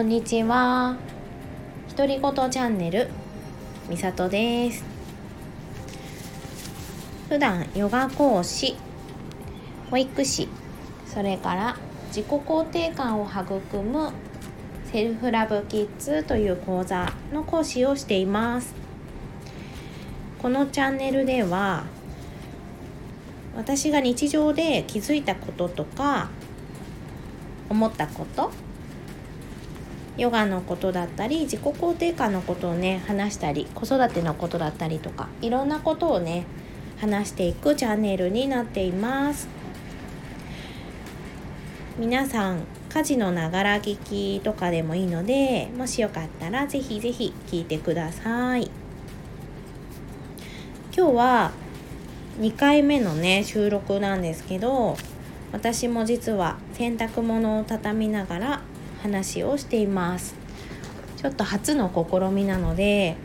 こんにちは。独り言チャンネルみさとです。普段ヨガ講師保育士それから自己肯定感を育むセルフラブキッズという講座の講師をしています。このチャンネルでは私が日常で気づいたこととか思ったことヨガのことだったり自己肯定感のことをね話したり子育てのことだったりとかいろんなことをね話していくチャンネルになっています。皆さん家事のながら聞きとかでもいいのでもしよかったらぜひぜひ聞いてください。今日は2回目のね収録なんですけど私も実は洗濯物を畳みながら話をしています。ちょっと初の試みなので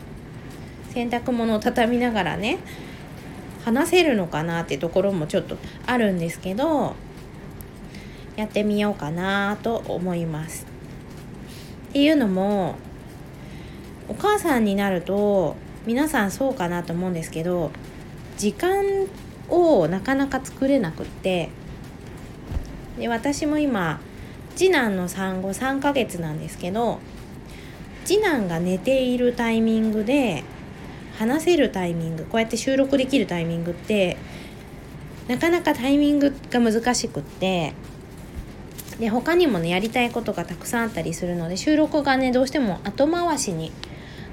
洗濯物を畳みながらね話せるのかなってところもちょっとあるんですけどやってみようかなと思います。っていうのもお母さんになると皆さんそうかなと思うんですけど時間をなかなか作れなくってで私も今次男の産後3ヶ月なんですけど次男が寝ているタイミングで話せるタイミングこうやって収録できるタイミングってなかなかタイミングが難しくってで他にもねやりたいことがたくさんあったりするので収録がねどうしても後回しに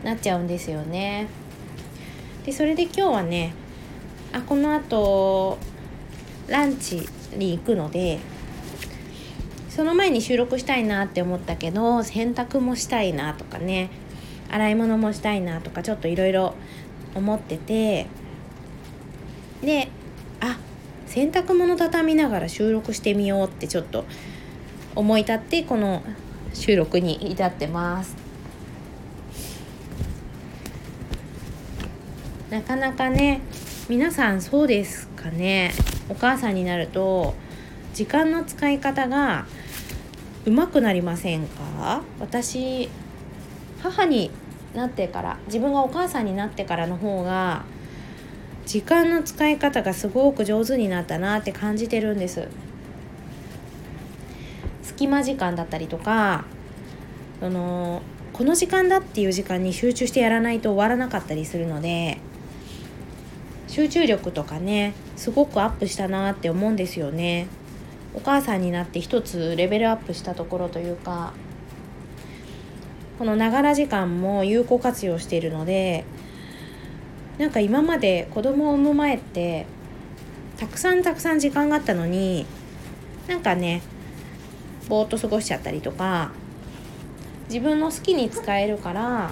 なっちゃうんですよね。でそれで今日はねあこのあとランチに行くのでその前に収録したいなって思ったけど洗濯もしたいなとかね洗い物もしたいなとかちょっといろいろ思っててであ洗濯物畳みながら収録してみようってちょっと思い立ってこの収録に至ってます。なかなかね皆さんそうですかね。お母さんになると時間の使い方がうまくなりませんか？私母になってから自分がお母さんになってからの方が時間の使い方がすごく上手になったなって感じてるんです。隙間時間だったりとかそのこの時間だっていう時間に集中してやらないと終わらなかったりするので集中力とかねすごくアップしたなって思うんですよね。お母さんになって一つレベルアップしたところというかこのながら時間も有効活用しているのでなんか今まで子供を産む前ってたくさんたくさん時間があったのになんかねぼーっと過ごしちゃったりとか自分の好きに使えるから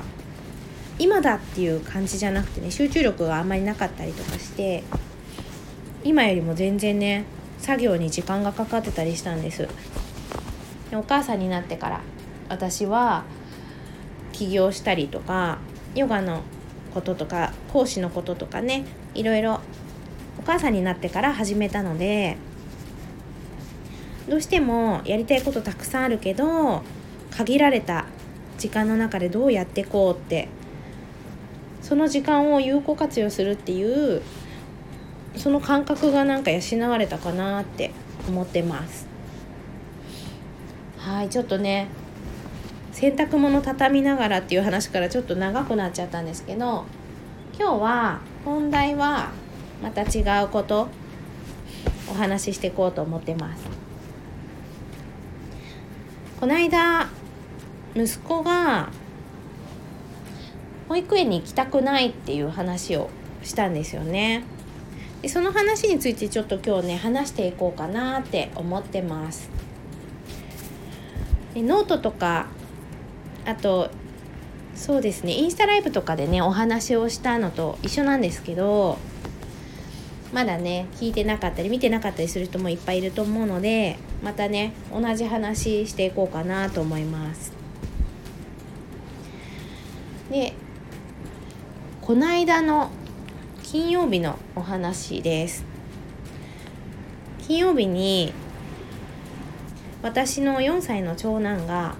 今だっていう感じじゃなくてね集中力があんまりなかったりとかして今よりも全然ね作業に時間がかかってたりしたんです。でお母さんになってから私は起業したりとかヨガのこととか講師のこととかねいろいろお母さんになってから始めたのでどうしてもやりたいことたくさんあるけど限られた時間の中でどうやってこうってその時間を有効活用するっていうその感覚がなんか養われたかなって思ってます。はいちょっとね洗濯物畳みながらっていう話からちょっと長くなっちゃったんですけど今日は本題はまた違うことお話ししていこうと思ってます。この間息子が保育園に行きたくないっていう話をしたんですよね。でその話についてちょっと今日ね話していこうかなって思ってます。でノートとかあとそうですねインスタライブとかでねお話をしたのと一緒なんですけどまだね聞いてなかったり見てなかったりする人もいっぱいいると思うのでまたね同じ話していこうかなと思います。でこの間の金曜日のお話です金曜日に私の4歳の長男が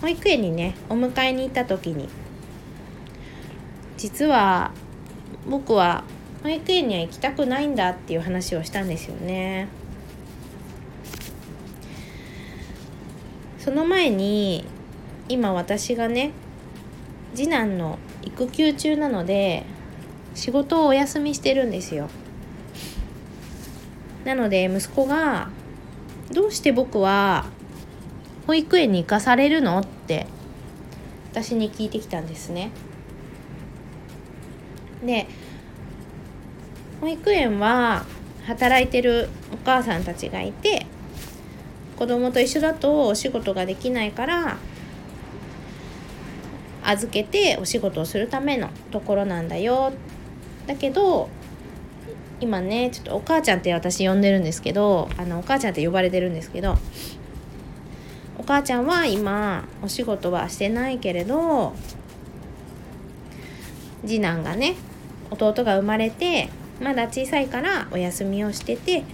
保育園にねお迎えに行った時に実は僕は保育園には行きたくないんだっていう話をしたんですよね。その前に今私がね次男の育休中なので仕事をお休みしてるんですよなので息子が「どうして僕は保育園に行かされるの?」って私に聞いてきたんですねで保育園は働いてるお母さんたちがいて子供と一緒だとお仕事ができないから預けてお仕事をするためのところなんだよ。だけど今ねちょっとお母ちゃんって私呼んでるんですけどあのお母ちゃんって呼ばれてるんですけどお母ちゃんは今お仕事はしてないけれど次男がね弟が生まれてまだ小さいからお休みをしてて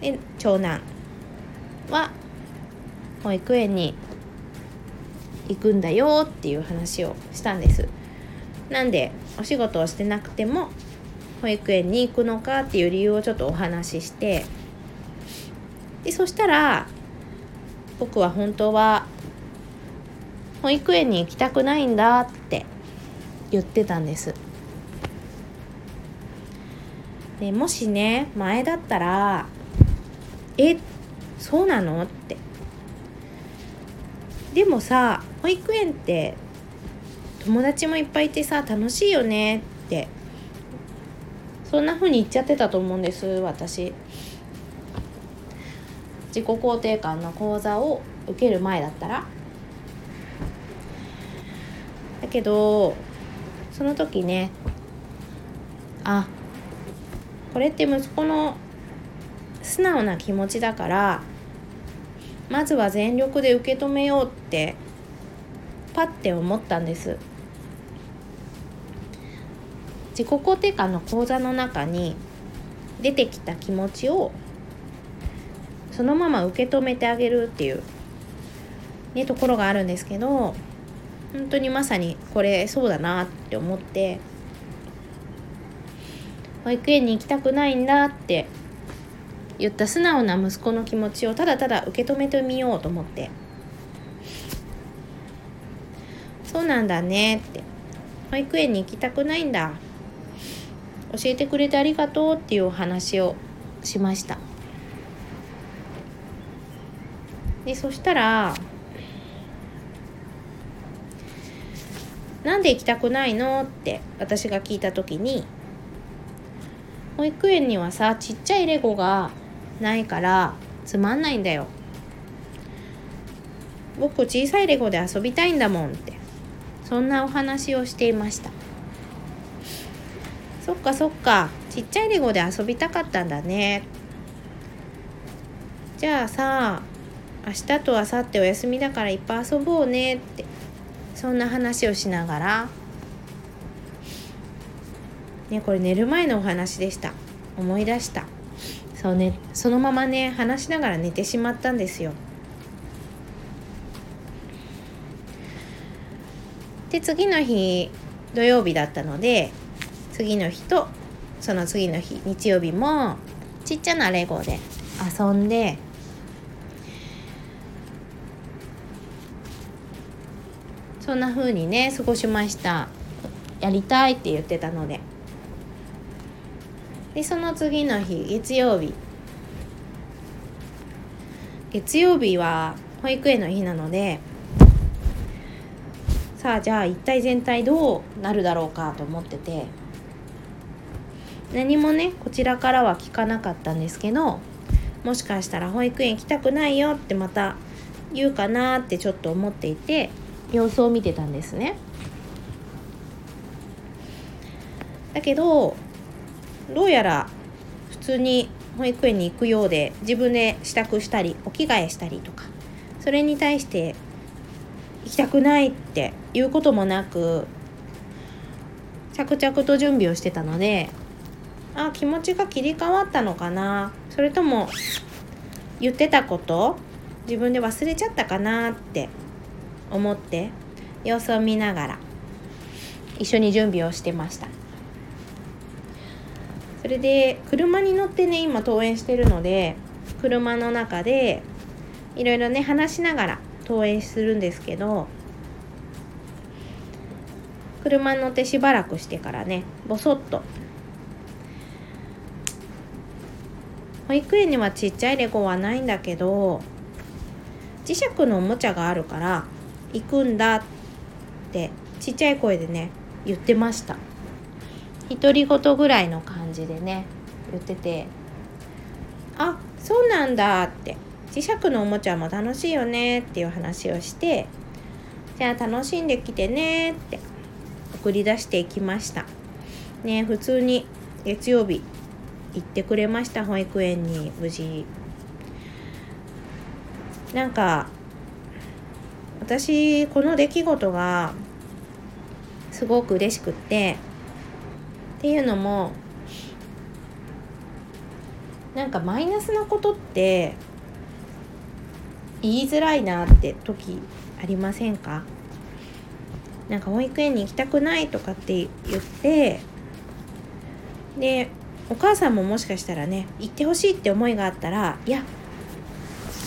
で長男は保育園に行くんだよっていう話をしたんです。なんでお仕事をしてなくても保育園に行くのかっていう理由をちょっとお話ししてでそしたら僕は本当は保育園に行きたくないんだって言ってたんです。でもしね前だったら「えそうなの?」って。でもさ保育園って友達もいっぱいいてさ楽しいよねってそんな風に言っちゃってたと思うんです私。自己肯定感の講座を受ける前だったら。だけどその時ねあこれって息子の素直な気持ちだからまずは全力で受け止めようってパッて思ったんです。自己肯定感の講座の中に出てきた気持ちをそのまま受け止めてあげるっていう、ね、ところがあるんですけど本当にまさにこれそうだなって思って保育園に行きたくないんだって言った素直な息子の気持ちをただただ受け止めてみようと思って。そうなんだねって。保育園に行きたくないんだ。教えてくれてありがとうっていうお話をしました。でそしたらなんで行きたくないのって私が聞いた時に保育園にはさちっちゃいレゴがないからつまんないんだよ。僕小さいレゴで遊びたいんだもんって。そんなお話をしていました。そっかそっか。ちっちゃいレゴで遊びたかったんだね。じゃあさ明日と明後日お休みだからいっぱい遊ぼうね。って。そんな話をしながら。ねこれ寝る前のお話でした。思い出した。そうねそのままね話しながら寝てしまったんですよ。で次の日土曜日だったので次の日とその次の日日曜日もちっちゃなレゴで遊んでそんな風にね過ごしました。やりたいって言ってたので。でその次の日月曜日。月曜日は保育園の日なのでさあじゃあ一体全体どうなるだろうかと思ってて何もねこちらからは聞かなかったんですけどもしかしたら保育園行きたくないよってまた言うかなってちょっと思っていて様子を見てたんですね。だけどどうやら普通に保育園に行くようで自分で支度したりお着替えしたりとかそれに対して行きたくないっていうこともなく着々と準備をしてたのであ気持ちが切り替わったのかな。それとも言ってたこと自分で忘れちゃったかなって思って様子を見ながら一緒に準備をしてました。それで車に乗ってね今登園してるので車の中でいろいろね話しながら登園するんですけど車に乗ってしばらくしてからねぼそっと。保育園にはちっちゃいレゴはないんだけど磁石のおもちゃがあるから行くんだってちっちゃい声でね言ってました。独り言ぐらいの感じでね言っててあそうなんだって。磁石のおもちゃも楽しいよねっていう話をしてじゃあ楽しんできてねって送り出していきました。ね普通に月曜日行ってくれました保育園に無事。なんか私この出来事がすごく嬉しくってっていうのもなんかマイナスなことって言いづらいなって時ありませんか？なんか保育園に行きたくないとかって言ってでお母さんももしかしたらね行ってほしいって思いがあったらいや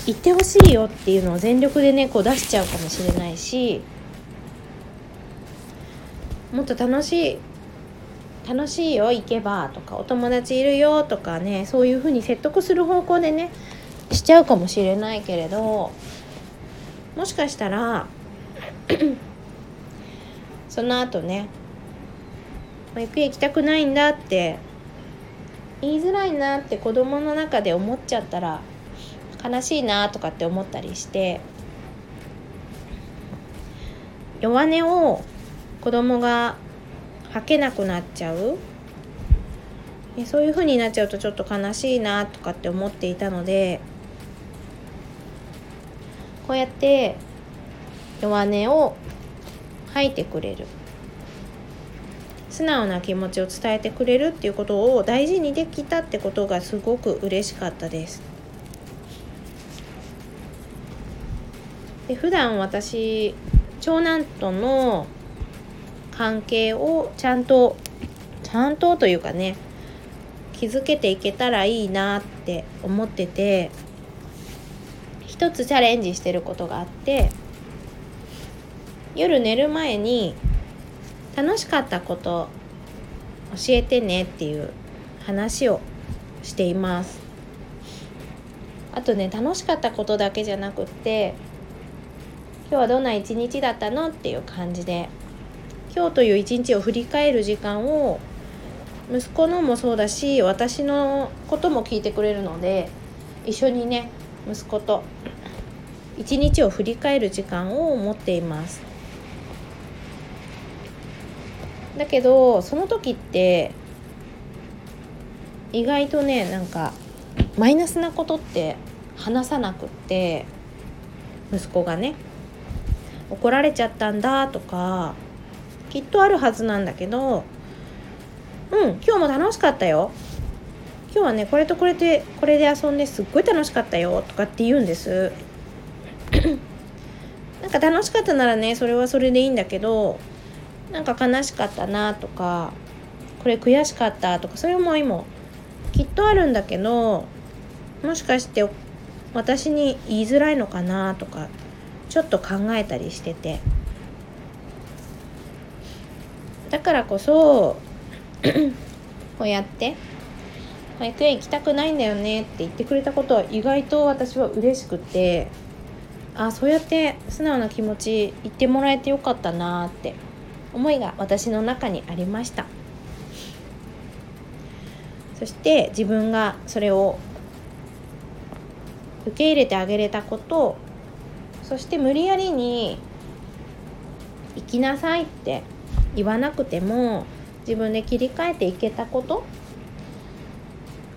行ってほしいよっていうのを全力でねこう出しちゃうかもしれないしもっと楽しい楽しいよ行けばとかお友達いるよとかねそういうふうに説得する方向でねしちゃうかもしれないけれどもしかしたら その後ね保育園行きたくないんだって言いづらいなって子供の中で思っちゃったら悲しいなとかって思ったりして弱音を子供が吐けなくなっちゃう。そういう風になっちゃうとちょっと悲しいなとかって思っていたのでこうやって弱音を吐いてくれる素直な気持ちを伝えてくれるっていうことを大事にできたってことがすごく嬉しかったです。で普段私長男との関係をちゃんとちゃんとというかね築けていけたらいいなって思ってて一つチャレンジしてることがあって夜寝る前に楽しかったこと教えてねっていう話をしています。あとね楽しかったことだけじゃなくって今日はどんな一日だったのっていう感じで今日という一日を振り返る時間を息子のもそうだし私のことも聞いてくれるので一緒にね息子と一日を振り返る時間を持っています。だけどその時って意外とねなんかマイナスなことって話さなくって息子がね怒られちゃったんだとかきっとあるはずなんだけどうん今日も楽しかったよ。今日はねこれとこれでこれで遊んですっごい楽しかったよとかって言うんです。か楽しかったならねそれはそれでいいんだけどなんか悲しかったなとかこれ悔しかったとかそういう思いもきっとあるんだけどもしかして私に言いづらいのかなとかちょっと考えたりしてて。だからこそこうやって保育園行きたくないんだよねって言ってくれたことは意外と私は嬉しくてあそうやって素直な気持ち言ってもらえてよかったなって思いが私の中にありました。そして自分がそれを受け入れてあげれたことそして無理やりに行きなさいって言わなくても自分で切り替えていけたこと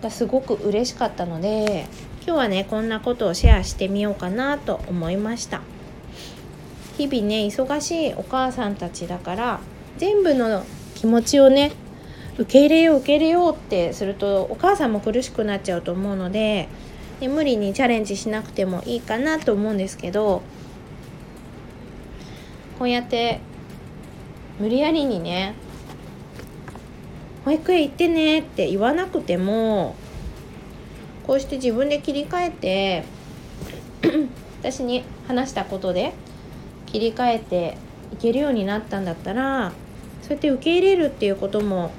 がすごく嬉しかったので今日はねこんなことをシェアしてみようかなと思いました。日々ね忙しいお母さんたちだから全部の気持ちをね受け入れよう受け入れようってするとお母さんも苦しくなっちゃうと思うのでで無理にチャレンジしなくてもいいかなと思うんですけどこうやって無理やりにね保育園行ってねって言わなくてもこうして自分で切り替えて 私に話したことで切り替えていけるようになったんだったらそうやって受け入れるっていうことも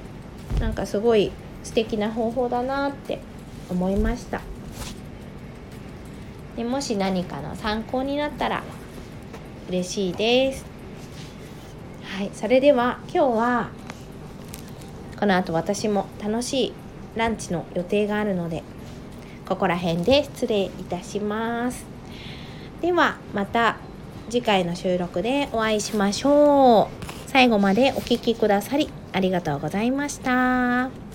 なんかすごい素敵な方法だなって思いました。でもし何かの参考になったら嬉しいです。はいそれでは今日はこの後私も楽しいランチの予定があるのでここら辺で失礼いたしますではまた次回の収録でお会いしましょう最後までお聴きくださりありがとうございました。